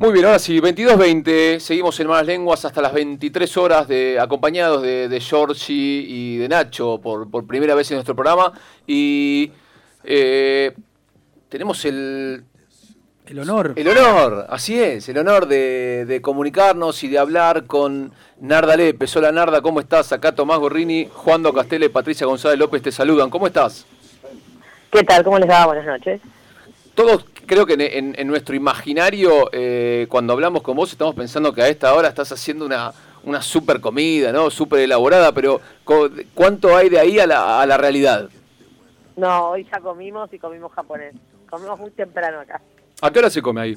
Muy bien, ahora sí, 22.20, seguimos en Malas Lenguas hasta las 23 horas de, acompañados de, de Giorgi y de Nacho por, por primera vez en nuestro programa. Y eh, tenemos el, El honor. el honor, así es, el honor de, de comunicarnos y de hablar con Narda Lepe. Hola Narda, ¿cómo estás? Acá Tomás Gorrini, Juan Do Patricia González López te saludan. ¿Cómo estás? ¿Qué tal? ¿Cómo les va? Buenas noches. Todos creo que en, en- en nuestro imaginario, eh, cuando hablamos con vos, estamos pensando que a esta hora estás haciendo una, una super comida, ¿no? Súper elaborada, pero ¿cuánto hay de ahí a la, a la realidad? No, hoy ya comimos y comimos japonés. Comimos muy temprano acá. ¿A qué hora se come ahí?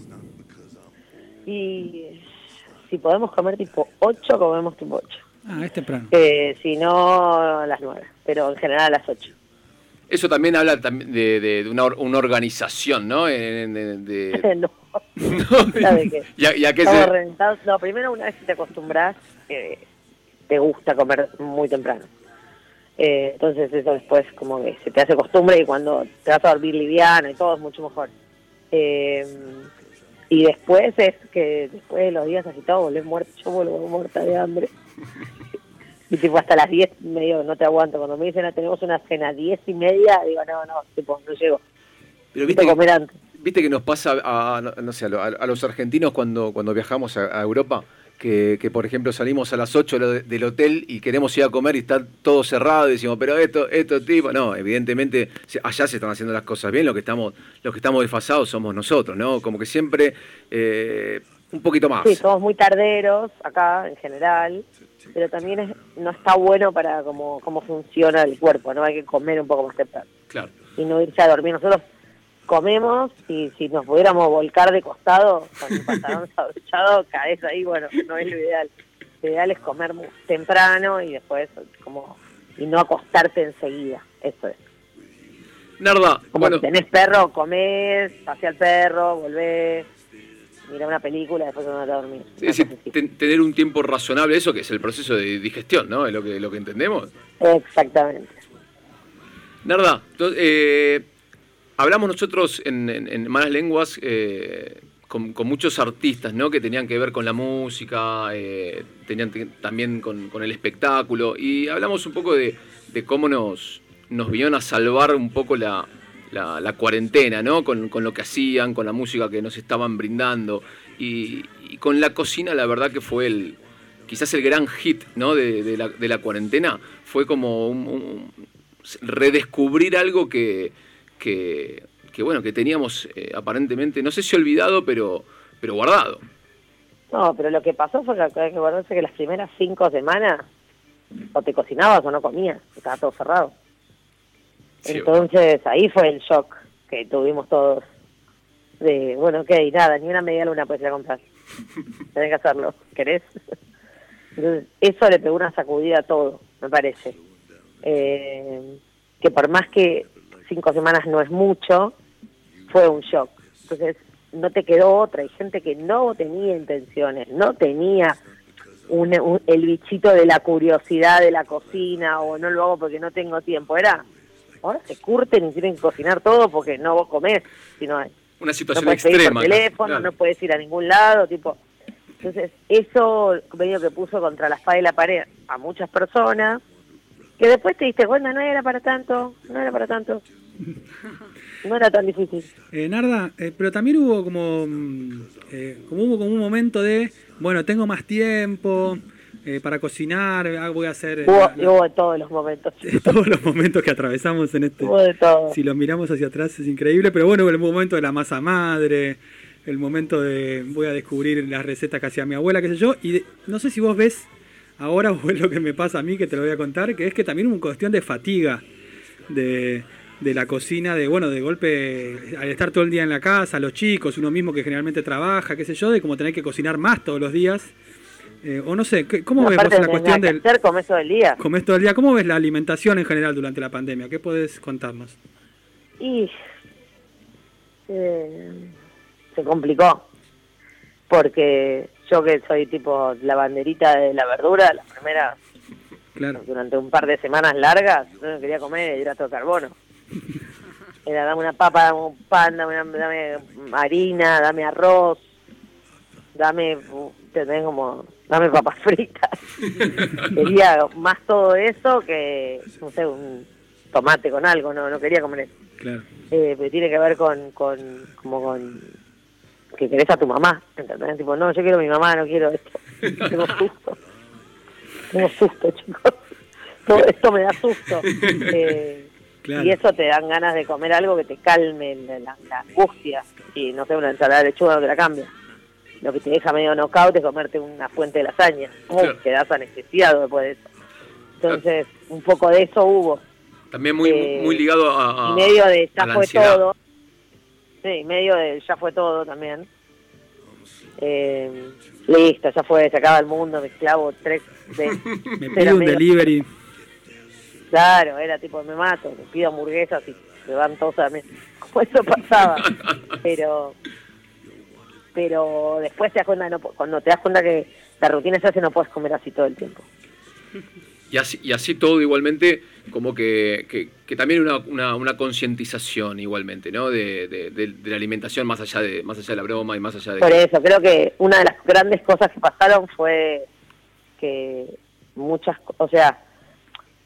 Y si podemos comer tipo 8, comemos tipo 8. Ah, es temprano. Eh, si no, a las 9. Pero en general a las 8. Eso también habla de, de- de una, una organización, ¿no? De- no. ¿no? ¿Sabe qué? ¿Y a, y a qué Estamos se...? No, primero una vez que te acostumbras, eh, te gusta comer muy temprano. Eh, entonces eso después como que se te hace costumbre y cuando te vas a dormir liviano y todo es mucho mejor. Eh, y después es que después de los días agitados volvés muerto, yo vuelvo muerta de hambre. y tipo hasta las 10 medio no te aguanto. Cuando me dicen "Ah, tenemos una cena 10 y media, digo no, no, tipo no llego. Pero viste que, comer antes. viste que nos pasa a, no, sé, a, a los argentinos cuando, cuando viajamos a, a Europa, que, que, por ejemplo salimos a las 8 de- del hotel y queremos ir a comer y está todo cerrado y decimos, pero esto, esto tipo, no, evidentemente allá se están haciendo las cosas bien, lo que estamos, los que estamos desfasados somos nosotros, ¿no? Como que siempre eh, un poquito más. Sí, somos muy tarderos acá en general, pero también es, no está bueno para cómo, cómo funciona el cuerpo, ¿no? Hay que comer un poco más temprano Claro. y no irse a dormir. Nosotros comemos y si nos pudiéramos volcar de costado con el pantalón caes ahí, bueno, no es lo ideal. Lo ideal es comer temprano y después como y no acostarte enseguida, eso es. Narda, Como bueno, si tenés perro, comés, pasea al perro, volvés, mira una película, después vas a dormir. es decir, ten- tener un tiempo razonable, eso que es el proceso de digestión, ¿no? Es lo que, lo que entendemos. Exactamente. Narda, to- eh, hablamos nosotros en, en- en Malas Lenguas eh, con, con muchos artistas, ¿no? Que tenían que ver con la música, eh, tenían también con, con el espectáculo, y hablamos un poco de, de cómo nos, nos vinieron a salvar un poco la, la- cuarentena, ¿no? Con, con lo que hacían, con la música que nos estaban brindando, y, y con la cocina, la verdad que fue el quizás el gran hit, ¿no? De, de la, de la cuarentena, fue como un- un, redescubrir algo que, que, que, bueno, que teníamos eh, aparentemente, no sé si olvidado, pero, pero guardado. No, pero lo que pasó fue que hay que acordarse que las primeras cinco semanas o te cocinabas o no comías, estaba todo cerrado. Sí. Entonces ahí fue el shock que tuvimos todos. De, bueno, ok, nada, ni una media luna puedes ir a comprar. Tenés que hacerlo, ¿querés? Entonces, eso le pegó una sacudida a todo, me parece. Eh, que por más que cinco semanas no es mucho, fue un shock. Entonces, no te quedó otra. Hay gente que no tenía intenciones, no tenía un, un- el bichito de la curiosidad de la cocina o no lo hago porque no tengo tiempo. Era, ahora se curten y tienen que cocinar todo porque no vos comés, sino Una no situación puedes pedir extrema. por teléfono, claro. no puedes ir a ningún lado, tipo. Entonces, eso medio que puso contra la espada y la pared a muchas personas, que después te diste cuenta, no era para tanto, no era para tanto. No era tan difícil. Eh, Narda, eh, pero también hubo como, mm, eh, como hubo como un momento de, bueno, tengo más tiempo eh, para cocinar, ah, voy a hacer eh, Hubo, la- la- hubo de todos los momentos. todos los momentos que atravesamos en este. Hubo de todo. Si los miramos hacia atrás es increíble, pero bueno, el momento de la masa madre, el momento de voy a descubrir las recetas que hacía mi abuela, qué sé yo, y de- no sé si vos ves ahora o es lo que me pasa a mí que te lo voy a contar, que es que también una cuestión de fatiga de, de la cocina, de bueno, de golpe al estar todo el día en la casa, los chicos, uno mismo que generalmente trabaja, qué sé yo, de como tener que cocinar más todos los días. Eh, o no sé, ¿qué- ¿cómo ves vos la cuestión del hacer, todo el día. comés todo el día? ¿Cómo ves la alimentación en general durante la pandemia? ¿Qué podés contarnos? Y eh, se complicó. Porque yo que soy tipo la banderita de la verdura, la primera, Claro. durante un par de semanas largas, yo no quería comer hidrato de carbono. Era dame una papa, dame un pan, dame, dame harina, dame arroz. dame, tenés como, dame papas fritas. quería más todo eso que, no sé, un tomate con algo, no, no quería comer eso. Claro. Eh, pero tiene que ver con, con, como con, que querés a tu mamá, ¿entendés? Tipo, no, yo quiero a mi mamá, no quiero esto. Tengo susto. Tengo susto, chicos. Todo esto me da susto. Eh, Claro. Y eso te dan ganas de comer algo que te calme la, la- la angustia. Y no sé, una ensalada de lechuga no te la cambia. Lo que te deja medio knockout es comerte una fuente de lasaña. Uh, Claro. Quedás anestesiado después de eso. Entonces, un poco de eso hubo. También muy, Eh, muy ligado a, a- y medio de ya fue ansiedad. todo. Sí, medio de ya fue todo también. Eh, listo, ya fue, se acaba el mundo, me clavo tres de, Me pido un medio- delivery. Claro, era tipo, me mato, me pido hamburguesas y se van todos a mí. Como eso pasaba. Pero pero después te das cuenta, no, cuando te das cuenta que la rutina se hace, no puedes comer así todo el tiempo. Y así, y así todo igualmente, como que, que, que también una, una, una concientización igualmente, ¿no? De, de, de- de la alimentación más allá de, más allá de la broma y más allá de... Por eso, creo que una de las grandes cosas que pasaron fue que muchas, o sea,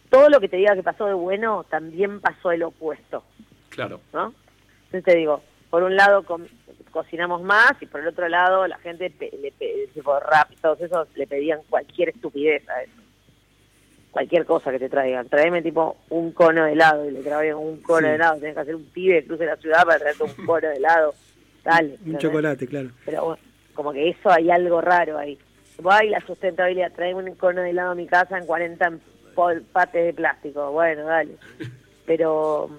todo lo que te diga que pasó de bueno, también pasó el opuesto, Claro. ¿no? Entonces te digo, por un lado cocinamos más y por el otro lado la gente, le tipo rap y todos esos, le pedían cualquier estupidez a eso. Cualquier cosa que te traigan. Traeme tipo un cono de helado y le traían un cono Sí. de helado. Tenés que hacer un pibe que cruce la ciudad para traerte un cono de helado. Dale. Un chocolate, claro. pero bueno, como que eso hay algo raro ahí. Ay, la sustentabilidad, trae un cono de helado a mi casa en 40 pol- pates de plástico. Bueno, dale. Pero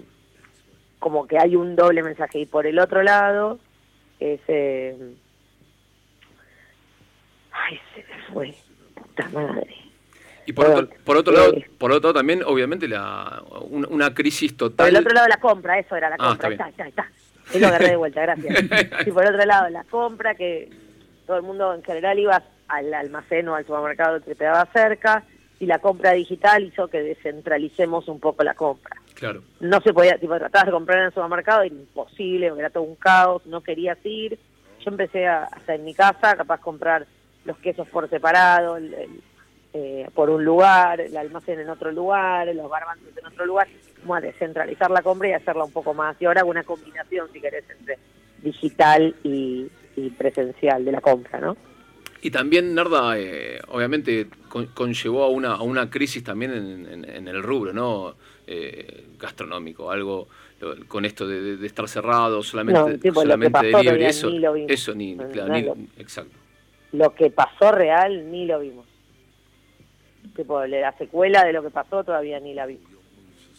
como que hay un doble mensaje. Y por el otro lado, es... eh, Ay, se me fue. Puta madre. Y por Perdón. otro, por otro lado, Eh. por otro lado también, obviamente, la, una, una crisis Por total... el otro lado, la compra, eso era la Ah, compra. está Ahí está, está, ahí está. Ahí lo agarré de vuelta, gracias. Y por otro lado, la compra, que todo el mundo en general iba al almacén o al supermercado que te daba cerca, y la compra digital hizo que descentralicemos un poco la compra. Claro. No se podía, tipo, tratabas de comprar en el supermercado, era imposible, era todo un caos, no querías ir. Yo empecé a, hasta en mi casa, capaz comprar los quesos por separado, el- el- eh, por un lugar, el almacén en otro lugar, los garbanzos en otro lugar, como a descentralizar la compra y hacerla un poco más. Y ahora hago una combinación, si querés, entre digital y, y presencial de la compra, ¿no? Y también, Narda, eh, obviamente con- conllevó a una, a una crisis también en, en- en el rubro, ¿no? Eh, gastronómico, algo lo- con esto de, de- de estar cerrado, solamente, No, tipo, solamente delivery, eso, ni lo vimos. eso ni, No, claro, no ni- lo- exacto. Lo que pasó real ni lo vimos. Tipo, la secuela de lo que pasó todavía ni la vimos.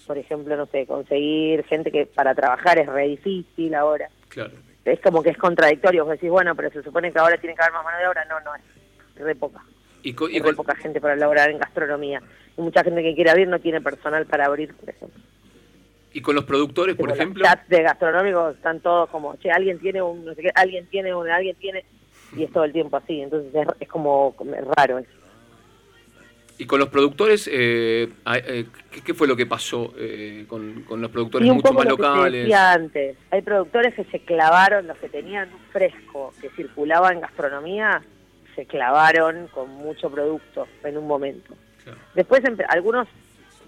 Por ejemplo, no sé, conseguir gente que para trabajar es re difícil ahora. Claro. Es como que es contradictorio. Vos decís, bueno, pero se supone que ahora tiene que haber más mano de obra. No, no, es re poca. Y, co- con- poca gente para laborar en gastronomía. Y mucha gente que quiere abrir no tiene personal para abrir, por ejemplo. y con los productores, por Tipo, los ejemplo, chats de gastronómicos están todos como, che, alguien tiene un, no sé qué, alguien tiene un, alguien tiene, y es todo el tiempo así. Entonces es, es como raro eso. y con los productores, eh, eh, ¿qué, qué fue lo que pasó eh, con, con los productores Y un mucho poco más lo que te locales? decía antes, hay productores que se clavaron, los que tenían un fresco que circulaba en gastronomía, se clavaron con mucho producto en un momento. Claro. Después empe- algunos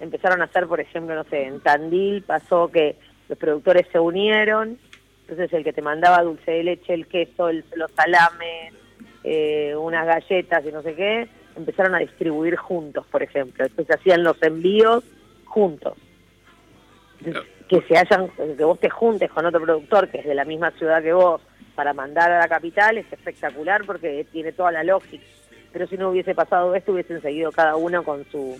empezaron a hacer, por ejemplo, no sé, en Tandil pasó que los productores se unieron, entonces el que te mandaba dulce de leche, el queso, el- los salames, eh, unas galletas y no sé qué, empezaron a distribuir juntos, por ejemplo. Entonces hacían los envíos juntos. Que se hayan, que vos te juntes con otro productor que es de la misma ciudad que vos para mandar a la capital es espectacular porque tiene toda la lógica. Pero si no hubiese pasado esto, hubiesen seguido cada uno con su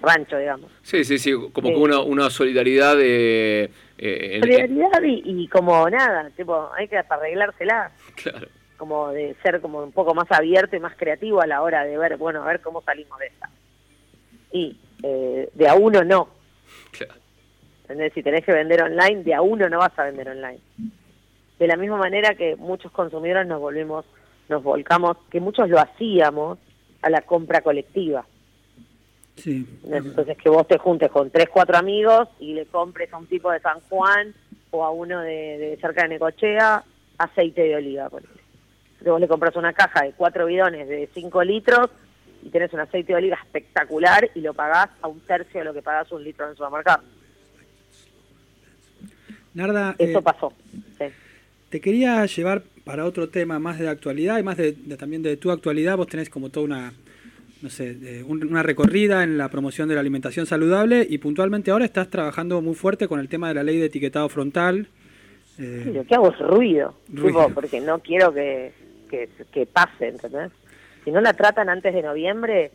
rancho, digamos. Sí, sí, sí, como que una, una solidaridad de... eh, Solidaridad y, y como nada, tipo, hay que arreglársela, claro, como de ser como un poco más abierto y más creativo a la hora de ver, bueno, a ver cómo salimos de esta. Y eh, de a uno no, claro. Si tenés que vender online, de a uno no vas a vender online. De la misma manera que muchos consumidores nos volvimos, nos volcamos, que muchos lo hacíamos a la compra colectiva. Sí. Entonces que vos te juntes con tres, cuatro amigos y le compres a un tipo de San Juan o a uno de, de cerca de Necochea aceite de oliva. ponele. Vos le compras una caja de cuatro bidones de 5 litros y tenés un aceite de oliva espectacular y lo pagás a un tercio de lo que pagás un litro en el supermercado. Narda, Eso eh, pasó. Sí. Te quería llevar para otro tema más de actualidad y más de, de- también de tu actualidad. Vos tenés como toda una, no sé, de un- una recorrida en la promoción de la alimentación saludable y puntualmente ahora estás trabajando muy fuerte con el tema de la ley de etiquetado frontal. Eh, Sí, lo que hago es ruido, Ruido. tipo, porque no quiero que, que, que pase, ¿entendés? Si no la tratan antes de noviembre,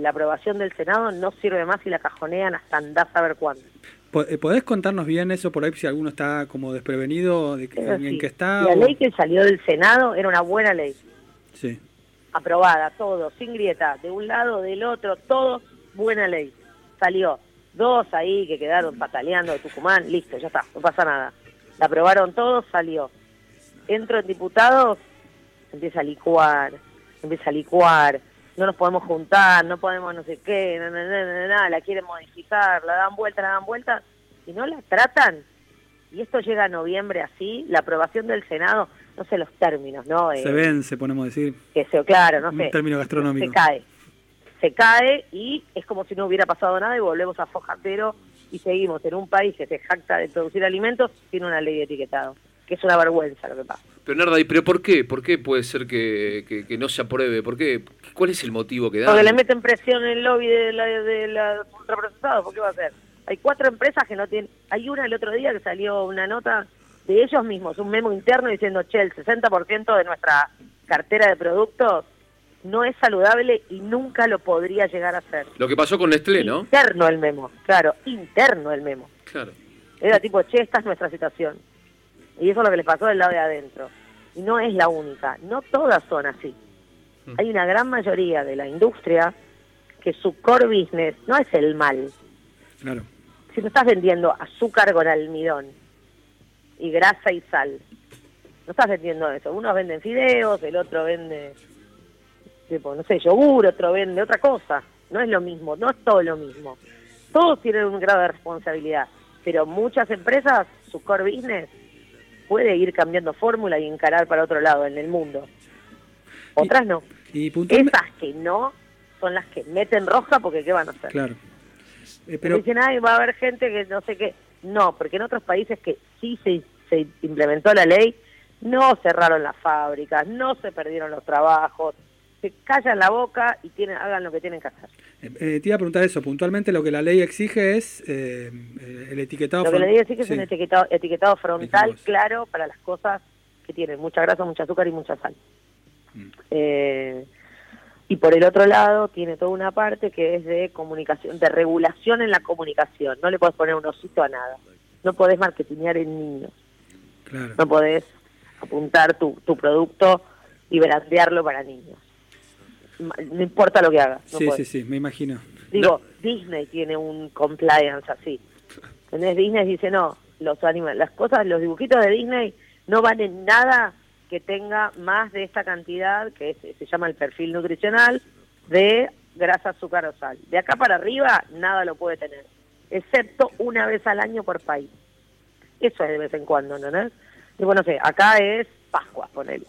la aprobación del Senado no sirve más y la cajonean hasta andás a ver cuándo. eh, ¿Podés contarnos bien eso por ahí si alguno está como desprevenido de que- en así. qué está? La o- ley que salió del Senado era una buena ley, Sí. aprobada, todo, sin grieta, de un lado, del otro, todo buena ley. Salió dos ahí que quedaron pataleando de Tucumán, listo, ya está, no pasa nada. La aprobaron todos, salió. Entro en diputados, empieza a licuar, empieza a licuar, no nos podemos juntar, no podemos no sé qué, na, na, na, la quieren modificar, la dan vuelta, la dan vuelta, y no la tratan. Y esto llega a noviembre así, la aprobación del Senado, no sé los términos, ¿no? Eh, Se vence, podemos decir. que se, claro, no Un sé. término gastronómico. Se cae. Se cae y es como si no hubiera pasado nada y volvemos a fojatero y seguimos en un país que se jacta de producir alimentos sin una ley de etiquetado, que es una vergüenza lo que pasa. Pero Narda, ¿y pero por qué? ¿Por qué puede ser que, que- que no se apruebe? ¿Por qué? ¿Cuál es el motivo que da? Porque le meten presión en el lobby de la, de la ultraprocesados, ¿por qué va a ser? Hay cuatro empresas que no tienen... Hay una el otro día que salió una nota de ellos mismos, un memo interno diciendo, che, el 60% de nuestra cartera de productos no es saludable y nunca lo podría llegar a ser. Lo que pasó con Nestlé, ¿no? Interno el memo, claro, interno el memo. Claro. Era tipo, che, esta es nuestra situación. Y eso es lo que les pasó del lado de adentro. Y no es la única, no todas son así. Mm. Hay una gran mayoría de la industria que su core business no es el mal. Claro. Si no estás vendiendo azúcar con almidón y grasa y sal, no estás vendiendo eso. Unos venden fideos, el otro vende, tipo, no sé, yogur, otro vende otra cosa. No es lo mismo, no es todo lo mismo. Todos tienen un grado de responsabilidad, pero muchas empresas, su core business, puede ir cambiando fórmula y encarar para otro lado en el mundo. Otras no. Y. Esas que no son las que meten roja porque ¿qué van a hacer? Claro. Eh, pero dicen, ay, va a haber gente que no sé qué. No, porque en otros países que sí se, se implementó la ley, no cerraron las fábricas, no se perdieron los trabajos, se callan la boca y tienen, hagan lo que tienen que hacer. Eh, te iba a preguntar eso. Puntualmente lo que la ley exige es eh, eh, el etiquetado Lo que le fron- digo sí es un etiquetado, etiquetado frontal Dijimos. claro para las cosas que tienen mucha grasa, mucha azúcar y mucha sal. Mm. Eh, y por el otro lado tiene toda una parte que es de comunicación, de regulación en la comunicación. No le puedes poner un osito a nada. No podés marketinear en niños. Claro. No podés apuntar tu, tu producto y brandearlo para niños. No importa lo que hagas. no sí, sí, sí, me imagino. Digo, Disney tiene un compliance así. ¿Entendés? Disney dice, no, los animales, las cosas, los dibujitos de Disney no valen nada que tenga más de esta cantidad, que es- se llama el perfil nutricional, de grasa, azúcar o sal. De acá para arriba, nada lo puede tener, excepto una vez al año por país. Eso es de vez en cuando, ¿no? Y bueno, no sé, acá es Pascua, ponele.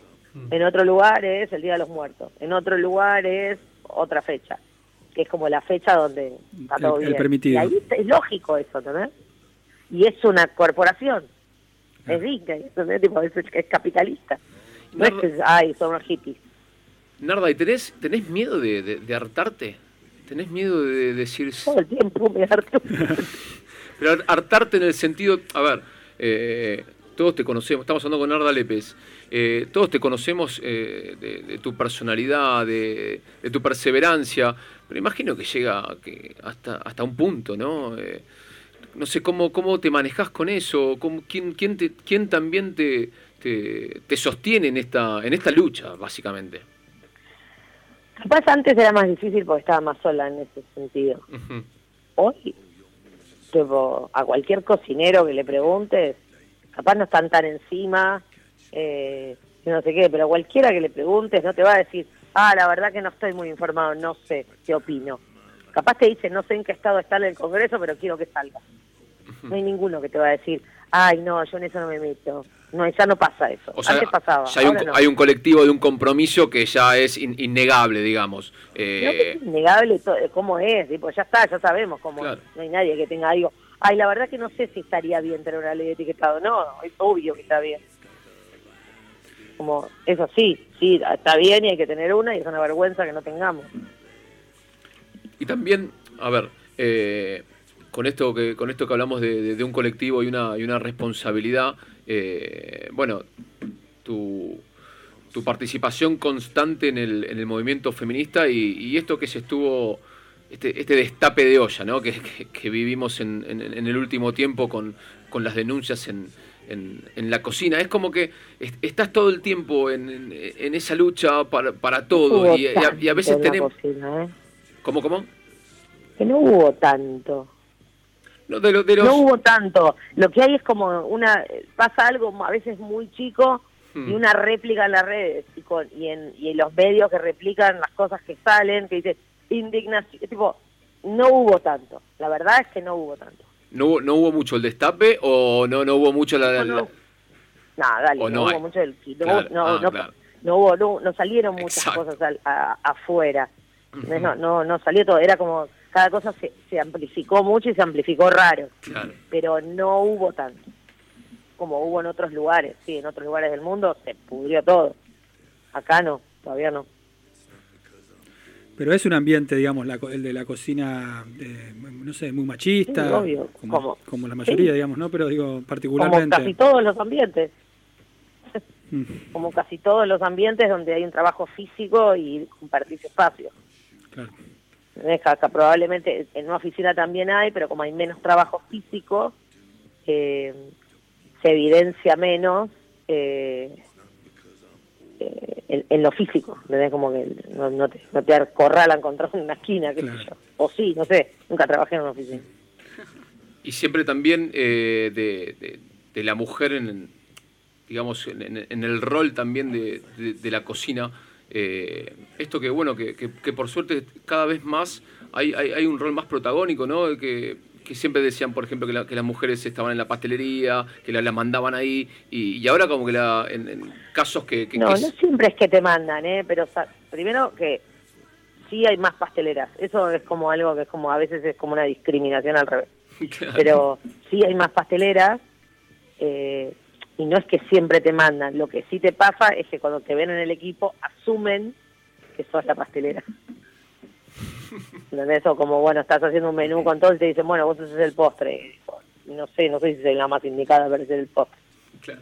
En otro lugar es el Día de los Muertos. En otro lugar es otra fecha, que es como la fecha donde está El- todo el bien. permitido. Y ahí es lógico eso, ¿no? Y es una corporación. Es Disney, ¿entendés? Tipo, es, es capitalista. No es que, ay, son unos hippies. Narda, ¿y tenés, tenés miedo de, de- de hartarte? ¿Tenés miedo de decir... Todo el tiempo me harto. Pero har- hartarte en el sentido, a ver, eh, todos te conocemos, estamos hablando con Narda Lépez, eh, todos te conocemos eh, de, de tu personalidad, de, de tu perseverancia, pero imagino que llega que hasta, hasta un punto, ¿no? Eh, no sé cómo, cómo te manejas con eso, cómo, quién, quién, te- quién también te, te, te sostiene en esta, en esta lucha, básicamente. Capaz antes era más difícil porque estaba más sola en ese sentido. Hoy, tipo, a cualquier cocinero que le preguntes, capaz no están tan encima, eh, no sé qué, pero cualquiera que le preguntes no te va a decir, ah, la verdad que no estoy muy informado, no sé, qué opino. Capaz te dice, no sé en qué estado está en el Congreso, pero quiero que salga. No hay ninguno que te va a decir, ay, no, yo en eso no me meto. No, ya no pasa eso. O sea, Antes pasaba. ya hay un, ahora no. hay un colectivo de un compromiso que ya es in- innegable, digamos. No, que Eh, es innegable cómo es, tipo, ya está, ya sabemos cómo Claro. es. No hay nadie que tenga algo. Ay, la verdad que no sé si estaría bien tener una ley de etiquetado. No, es obvio que está bien. Como, eso sí, sí, está bien y hay que tener una y es una vergüenza que no tengamos. Y también, a ver, eh, con esto que con esto que hablamos de, un colectivo y una y una responsabilidad, eh, bueno, tu, tu participación constante en el, en el movimiento feminista y esto que se estuvo este, este destape de olla, ¿no? Que, que- que vivimos en, en- en el último tiempo con, con las denuncias en, en- en la cocina. Es como que est- estás todo el tiempo en, esa lucha para, para todo y, y a, y a veces tenemos... cocina, ¿eh? ¿Cómo, cómo? Que no hubo tanto. No, de, lo- de los... No hubo tanto. Lo que hay es como una. Pasa algo a veces muy chico y Hmm. una réplica en las redes y, con, y, en, y en los medios que replican las cosas que salen, que dice indignación. Tipo, no hubo tanto. La verdad es que no hubo tanto. ¿No, hubo- ¿No hubo mucho el destape o no, no hubo mucho la... la- No, no. Dale, no, hubo mucho. No, Claro, no, ah, no, claro. no hubo, no, no salieron muchas Exacto. cosas al- a- afuera. No, no, no salió todo. Era como. Cada cosa se, se amplificó mucho y se amplificó raro. Claro. pero no hubo tanto como hubo en otros lugares. Sí, en otros lugares del mundo se pudrió todo. Acá no, todavía no. Pero es un ambiente, digamos, la el de la cocina, eh, no sé, muy machista, Sí, obvio, como, como- como la mayoría, sí. digamos, ¿no? Pero digo, Como particularmente. casi todos los ambientes, Mm, como casi todos los ambientes donde hay un trabajo físico y compartirse espacio. claro. Acá probablemente en una oficina también hay, pero como hay menos trabajo físico, eh, se evidencia menos eh, eh, en, en lo físico. ¿entendés? Como que no, no te, no te acorralan contra una esquina, qué Claro. sé yo. O sí, no sé, nunca trabajé en una oficina. Y siempre también eh, de, de- de la mujer en, digamos, en, en- en el rol también de, de- de la cocina. eh, esto que, bueno, que, que- que por suerte cada vez más hay, hay, hay un rol más protagónico, ¿no? Que, que siempre decían, por ejemplo, que, la- que las mujeres estaban en la pastelería, que la, la mandaban ahí, y, y ahora como que la, en, en casos que... que- No, que no siempre es que te mandan, ¿eh? Pero primero que sí hay más pasteleras. Eso es como algo que es como a veces es como una discriminación al revés. Claro. pero sí hay más pasteleras eh, y no es que siempre te mandan. Lo que sí te pasa es que cuando te ven en el equipo asumen que sos la pastelera. ¿Entendés? O como, bueno, estás haciendo un menú con todo y te dicen, bueno, vos haces el postre. No sé, no sé si soy la más indicada para hacer el postre. Claro.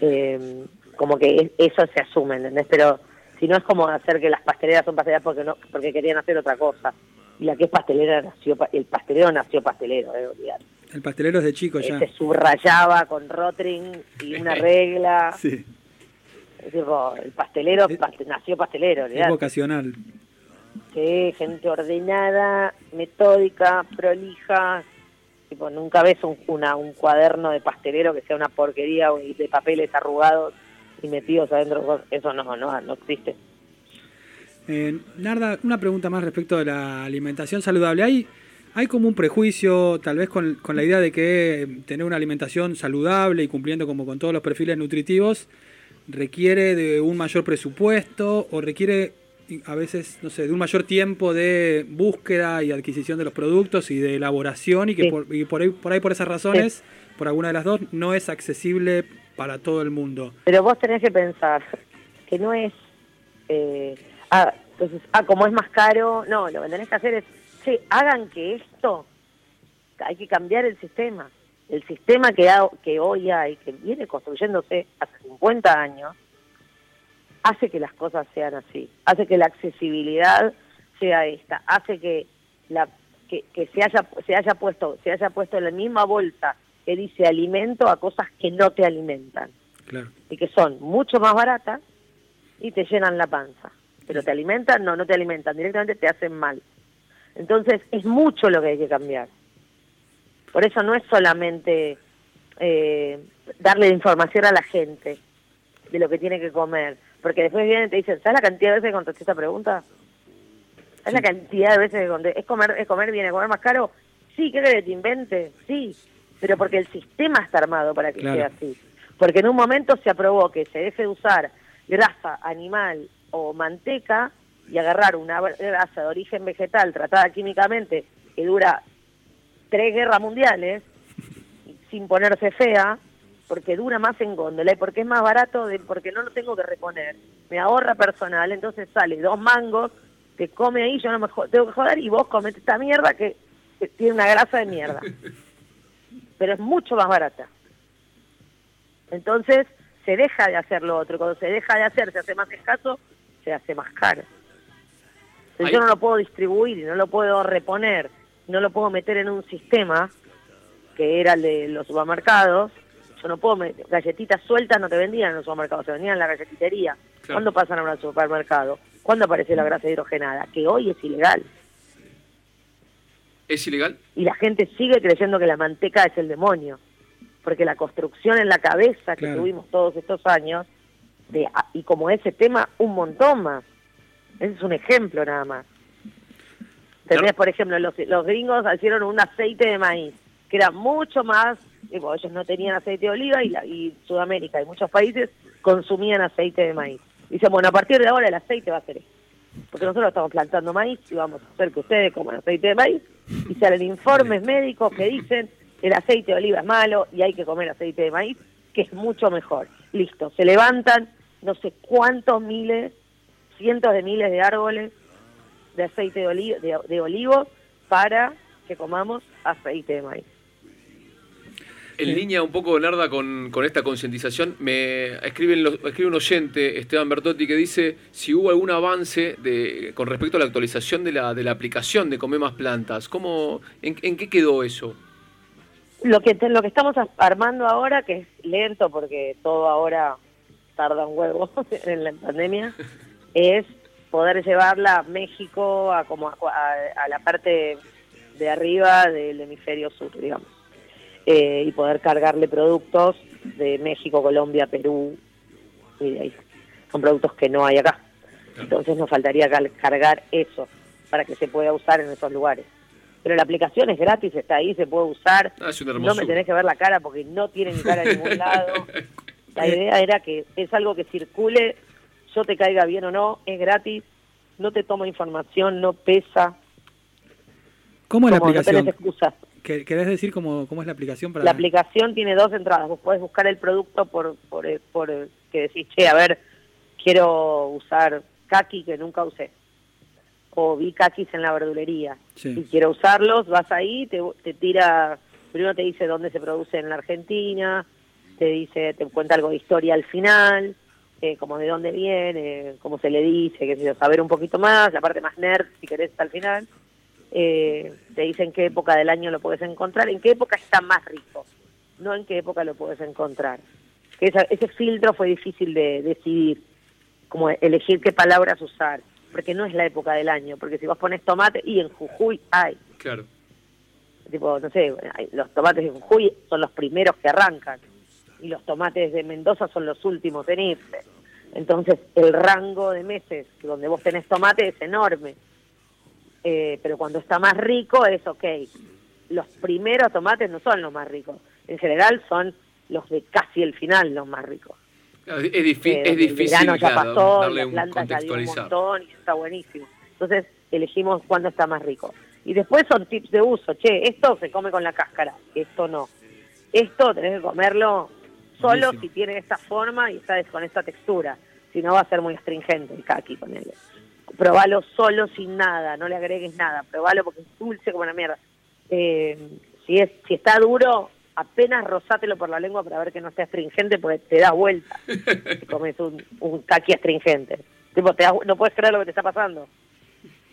Eh, como que es- eso se asume, ¿entendés? Pero si no es como hacer que las pasteleras son pasteleras porque no porque querían hacer otra cosa. Y la que es pastelera nació, el pastelero nació pastelero, eh, olvidate. El pastelero es de chico ya. se subrayaba con Rotring y una regla. Sí, Es tipo, el pastelero Es- paste- nació pastelero, es olvidate. vocacional. Sí, gente ordenada, metódica, prolija. Tipo, nunca ves un, una, un cuaderno de pastelero que sea una porquería de papeles arrugados y metidos adentro. Eso no, no, no existe. Eh, Narda, una pregunta más respecto de la alimentación saludable. ¿Hay, hay como un prejuicio, tal vez con, con la idea de que eh, tener una alimentación saludable y cumpliendo como con todos los perfiles nutritivos requiere de un mayor presupuesto o requiere a veces, no sé, de un mayor tiempo de búsqueda y adquisición de los productos y de elaboración y que Sí. por, y por, ahí, por ahí por esas razones, por alguna de las dos, no es accesible para todo el mundo. Pero vos tenés que pensar que no es... Eh, ah, entonces, ah, como es más caro, no, lo que tenés que hacer es, che, hagan que esto, hay que cambiar el sistema. El sistema que, ha- que hoy hay, que viene construyéndose hace 50 años, hace que las cosas sean así, hace que la accesibilidad sea esta, hace que la que, que se haya se haya puesto se haya puesto en la misma bolsa que dice alimento a cosas que no te alimentan Claro. y que son mucho más baratas y te llenan la panza. Pero te alimentan, no, no te alimentan, directamente te hacen mal. Entonces es mucho lo que hay que cambiar. Por eso no es solamente eh, darle información a la gente de lo que tiene que comer, porque después vienen y te dicen, ¿sabes la cantidad de veces que contesté esta pregunta? ¿Sabes la cantidad de veces que contesté? ¿Es comer, ¿Es comer bien, es comer más caro? Sí, ¿qué crees que te invente? Sí. pero porque el sistema está armado para que Claro. sea así. Porque en un momento se aprobó que se deje de usar grasa animal o manteca y agarrar una grasa de origen vegetal tratada químicamente que dura tres guerras mundiales sin ponerse fea, porque dura más en góndola y porque es más barato, de, porque no lo tengo que reponer. Me ahorra personal, entonces sale dos mangos, te come ahí, yo no me tengo que joder y vos comete esta mierda que, que tiene una grasa de mierda. Pero es mucho más barata. Entonces se deja de hacer lo otro. Cuando se deja de hacer, se hace más escaso, se hace más caro. Entonces yo no lo puedo distribuir y no lo puedo reponer, no lo puedo meter en un sistema que era el de los supermercados. Yo no puedo galletitas sueltas no te vendían en los supermercados, se vendían en la galletitería. Claro. ¿Cuándo pasan ahora al supermercado? ¿Cuándo apareció la grasa hidrogenada? Que hoy es ilegal. ¿Es ilegal? Y la gente sigue creyendo que la manteca es el demonio. Porque la construcción en la cabeza que Claro. tuvimos todos estos años, de, y como ese tema, un montón más. Ese es un ejemplo nada más. Tenés, Claro. por ejemplo, los, los gringos hicieron un aceite de maíz, que era mucho más, digo, ellos no tenían aceite de oliva y, la, y Sudamérica y muchos países consumían aceite de maíz. Dicen, bueno, a partir de ahora el aceite va a ser esto. Porque nosotros estamos plantando maíz y vamos a hacer que ustedes coman aceite de maíz y salen informes médicos que dicen el aceite de oliva es malo y hay que comer aceite de maíz, que es mucho mejor. Listo, se levantan no sé cuántos miles, cientos de miles de árboles de aceite de, de olivo para que comamos aceite de maíz. En línea un poco, Narda, con, con esta concientización, me escriben los- escribe un oyente, Esteban Bertotti, que dice si hubo algún avance de, con respecto a la actualización de la, de la aplicación de Comer Más Plantas. ¿Cómo, en, en qué quedó eso? Lo que, lo que estamos armando ahora, que es lento porque todo ahora tarda un huevo en la pandemia, es poder llevarla a México, a, como a, a- a la parte de arriba del hemisferio sur, digamos. Eh, y poder cargarle productos de México, Colombia, Perú y de ahí. Son productos que no hay acá. Entonces nos faltaría cargar eso para que se pueda usar en esos lugares. Pero la aplicación es gratis, está ahí, se puede usar. Ah, es una No me tenés que ver la cara porque no tiene mi cara en ningún lado. La idea era que es algo que circule, yo te caiga bien o no, es gratis, no te toma información, no pesa, ¿Cómo es la como no tenés aplicación? ¿Qué- ¿Querés decir cómo, cómo es la aplicación para La aplicación tiene dos entradas. Vos podés buscar el producto por, por, por que decís, che, a ver, quiero usar kaki que nunca usé. O vi kakis en la verdulería Sí. y quiero usarlos, vas ahí, te, te tira, primero te dice dónde se produce en la Argentina, te dice, te cuenta algo de historia al final, eh, como de dónde viene, cómo se le dice, que sé yo, saber un poquito más, la parte más nerd, si querés, al final. Eh, te dice en qué época del año lo puedes encontrar, en qué época está más rico, no en qué época lo puedes encontrar. Que esa- ese filtro fue difícil de decidir, como elegir qué palabras usar, porque no es la época del año, porque si vos pones tomate, y en Jujuy hay, Claro. tipo, no sé, los tomates de Jujuy son los primeros que arrancan y los tomates de Mendoza son los últimos en irse. Entonces, el rango de meses donde vos tenés tomate es enorme. Eh, pero cuando está más rico es ok. Los primeros tomates no son los más ricos. En general son los de casi el final los más ricos. Es, Eh, es difícil ya claro, pasó, darle la un planta un contextualizar. montón y está buenísimo. Entonces elegimos cuándo está más rico. Y después son tips de uso. Che, esto se come con la cáscara, esto no. Esto tenés que comerlo solo Buenísimo. si tiene esta forma y está con esta textura. Si no va a ser muy astringente el kaki con él. Probalo solo sin nada, no le agregues nada. Probalo porque es dulce como la mierda. Eh, si es si está duro, apenas rozátelo por la lengua para ver que no sea astringente porque te da vuelta te comes un, un kaki astringente. Tipo, te das- no puedes creer lo que te está pasando.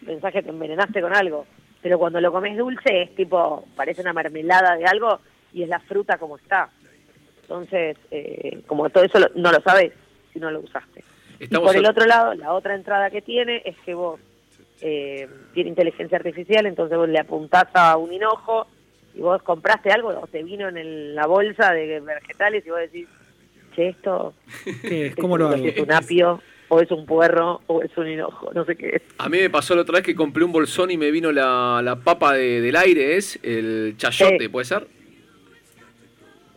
Pensás que te envenenaste con algo. Pero cuando lo comes dulce es tipo, parece una mermelada de algo y es la fruta como está. Entonces, eh, como todo eso lo- no lo sabes si no lo usaste. Estamos y por el otro lado, la otra entrada que tiene es que vos eh, tiene inteligencia artificial, entonces vos le apuntás a un hinojo y vos compraste algo o te vino en el- la bolsa de vegetales y vos decís, che, esto ¿Qué es? ¿Cómo lo hago? es un apio, o es un puerro, o es un hinojo, no sé qué es. A mí me pasó la otra vez que compré un bolsón y me vino la, la papa de- del aire, ¿es? El chayote, Sí. ¿puede ser?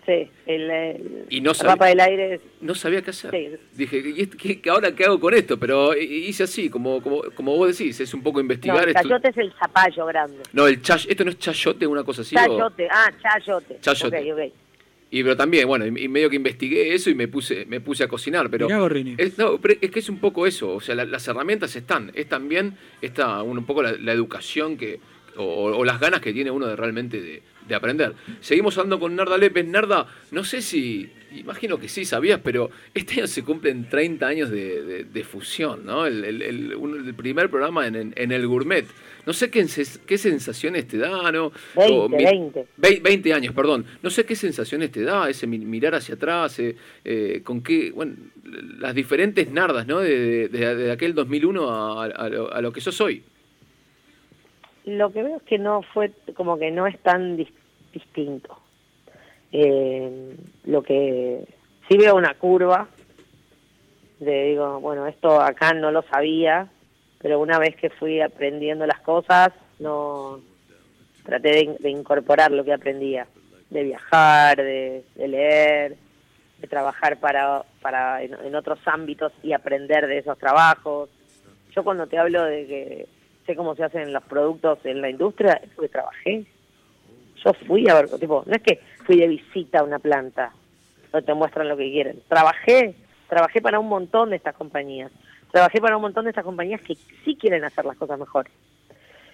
Sí, el, el Y no la sabía- rapa del aire es- No sabía qué hacer. Sí. Dije, ¿y esto- qué, qué- ahora qué hago con esto? Pero hice así, como, como, como vos decís, es un poco No, investigar. el estu- chayote es el zapallo grande. No, el chay- esto no es chayote, una cosa así. o- Chayote, ah, chayote. Chayote. Ok, ok. Y pero también, bueno, y, medio que investigué eso y me puse, me puse a cocinar, pero. Mirá. Es, no, pero es que es un poco eso, o sea, la- las herramientas están, es también esta, un, un poco la, la educación que, o, o las ganas que tiene uno de realmente de, de aprender. Seguimos hablando con Narda Lépez. Narda, no sé si, imagino que sí sabías, pero este año se cumplen 30 años de, de- de fusión, ¿no? El, el- el- un- el primer programa en, en- en el gourmet. No sé qué, qué sensaciones te da, ¿no? 20, O mi- 20. Vei- 20 años, perdón. No sé qué sensaciones te da ese mi- mirar hacia atrás, eh, eh, con qué, bueno, las diferentes nardas, ¿no? De, de- aquel 2001 a, a lo, a lo que sos hoy. Lo que veo es que no fue, como que no es tan dis- distinto. Eh, lo que sí veo una curva de digo, bueno, esto acá no lo sabía, pero una vez que fui aprendiendo las cosas, no traté de, in- de incorporar lo que aprendía, de viajar, de, de leer, de trabajar para, para en otros ámbitos y aprender de esos trabajos. Yo cuando te hablo de que sé cómo se hacen los productos en la industria, es porque trabajé. Yo fui a ver, tipo, no es que fui de visita a una planta, donde te muestran lo que quieren. Trabajé, trabajé para un montón de estas compañías. Trabajé para un montón de estas compañías que sí quieren hacer las cosas mejor.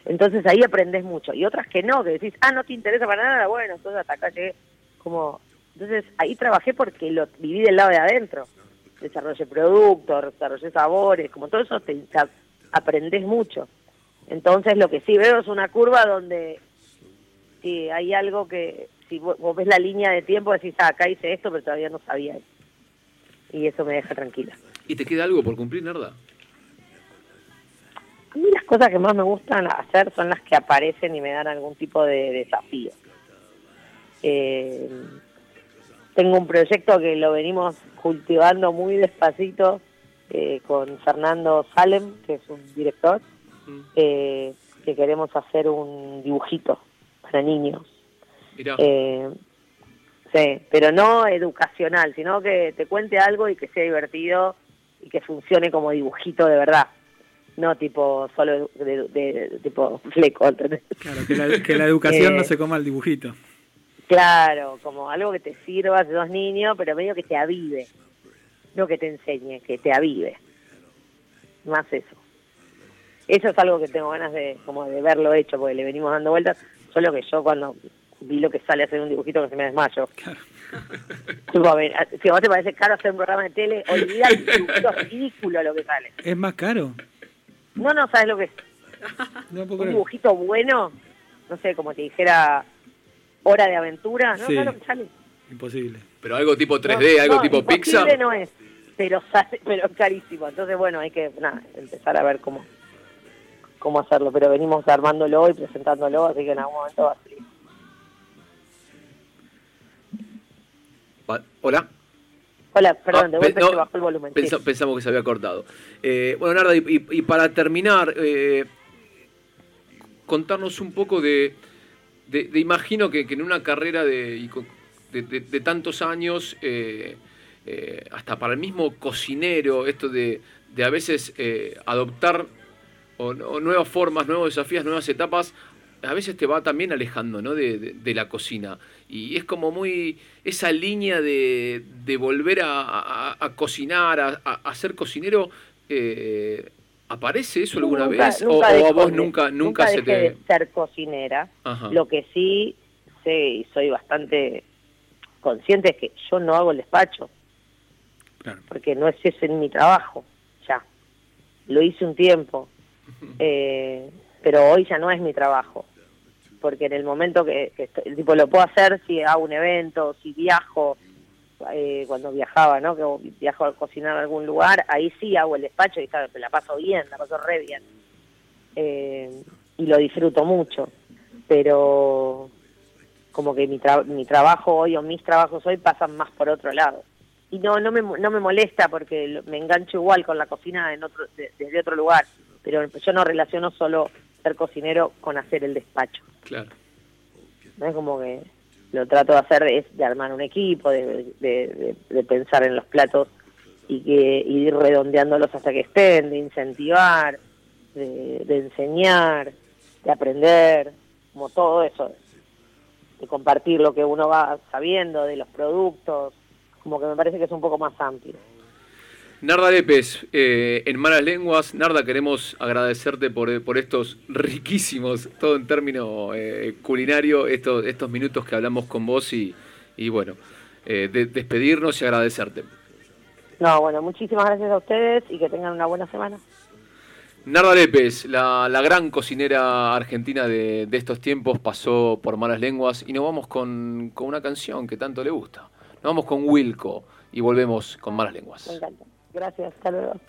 Entonces ahí aprendes mucho. Y otras que no, que decís, ah, no te interesa para nada, bueno, entonces hasta acá llegué. Como, entonces ahí trabajé porque lo viví del lado de adentro. Desarrollé productos, desarrollé sabores, como todo eso te, te ap- aprendes mucho. Entonces lo que sí veo es una curva donde si hay algo que, si vos, vos ves la línea de tiempo, decís, ah, acá hice esto, pero todavía no sabía. Y eso me deja tranquila. ¿Y te queda algo por cumplir, Narda? A mí las cosas que más me gustan hacer son las que aparecen y me dan algún tipo de desafío. Eh, tengo un proyecto que lo venimos cultivando muy despacito eh, con Fernando Salem, que es un director, eh, que queremos hacer un dibujito para niños. Mirá, Eh, sí, pero no educacional, sino que te cuente algo y que sea divertido y que funcione como dibujito de verdad. No tipo solo de, de- de- tipo fleco, ¿entendés? Claro, que la, que la educación Eh, no se coma el dibujito. Claro, como algo que te sirva si sos niño, pero medio que te avive. No que te enseñe, que te avive. Más eso. Eso es algo que tengo ganas de como de verlo hecho, porque le venimos dando vueltas. Solo que yo cuando vi lo que sale hacer un dibujito que se me desmayo. A ver, si a vos te parece caro hacer un programa de tele, olvidate, el dibujito es ridículo lo que sale. ¿Es más caro? No, no, ¿sabes lo que es? No Un dibujito bueno, no sé, como te dijera, hora de aventura, ¿no? Sí. ¿Sabes lo que sale? Imposible. pero algo tipo 3D, No, algo no, tipo imposible Pixar. no es, pero sale, pero es carísimo. Entonces, bueno, hay que nada, empezar a ver cómo cómo hacerlo, pero venimos armándolo y presentándolo, así que en algún momento va a salir. Hola. Hola, perdón, Ah, de vuelta no, se bajó el volumen. sí. Pensamos que se había cortado. Eh, bueno, Narda, y, y- y para terminar, eh, contarnos un poco de, de- de imagino que, que en una carrera de, tantos años, eh, hasta para el mismo cocinero, esto de, de a veces adoptar o, o nuevas formas, nuevos desafíos, nuevas etapas, a veces te va también alejando ¿no? de, de- de la cocina. Y es como muy esa línea de, de volver a, a- a cocinar, a, a- ser cocinero. eh, ¿Aparece eso alguna Nunca- vez? nunca o, o a vos de- nunca, nunca, se te... de ser cocinera. Ajá. Lo que sí sé y soy bastante consciente es que yo no hago el despacho, Claro. porque no es ese mi trabajo, ya. Lo hice un tiempo, eh, pero hoy ya no es mi trabajo, porque en el momento que, que estoy- tipo lo puedo hacer si hago un evento, si viajo, eh, cuando viajaba, ¿no? Que viajo a cocinar a algún lugar, ahí sí hago el despacho y la paso bien, la paso re bien. Eh, y lo disfruto mucho, pero como que mi, tra- mi trabajo hoy o mis trabajos hoy pasan más por otro lado. Y no no me, no me molesta porque me engancho igual con la cocina en otro, de- desde otro lugar, pero yo no relaciono solo ser cocinero con hacer el despacho. Claro. No es como que lo trato de hacer es de armar un equipo, de, de, de pensar en los platos y que y ir redondeándolos hasta que estén, de incentivar, de, de enseñar, de aprender, como todo eso, de compartir lo que uno va sabiendo de los productos, como que me parece que es un poco más amplio. Narda Lepes, eh, en Malas Lenguas, Narda, queremos agradecerte por, por estos riquísimos, todo en términos eh, culinario, estos, estos minutos que hablamos con vos y, y bueno, eh, de, despedirnos y agradecerte. No, bueno, muchísimas gracias a ustedes y que tengan una buena semana. Narda Lepes, la, la gran cocinera argentina de, de, estos tiempos, pasó por Malas Lenguas y nos vamos con, con una canción que tanto le gusta. Nos vamos con Wilco y volvemos con Malas Lenguas. Me encanta. Gracias, hasta.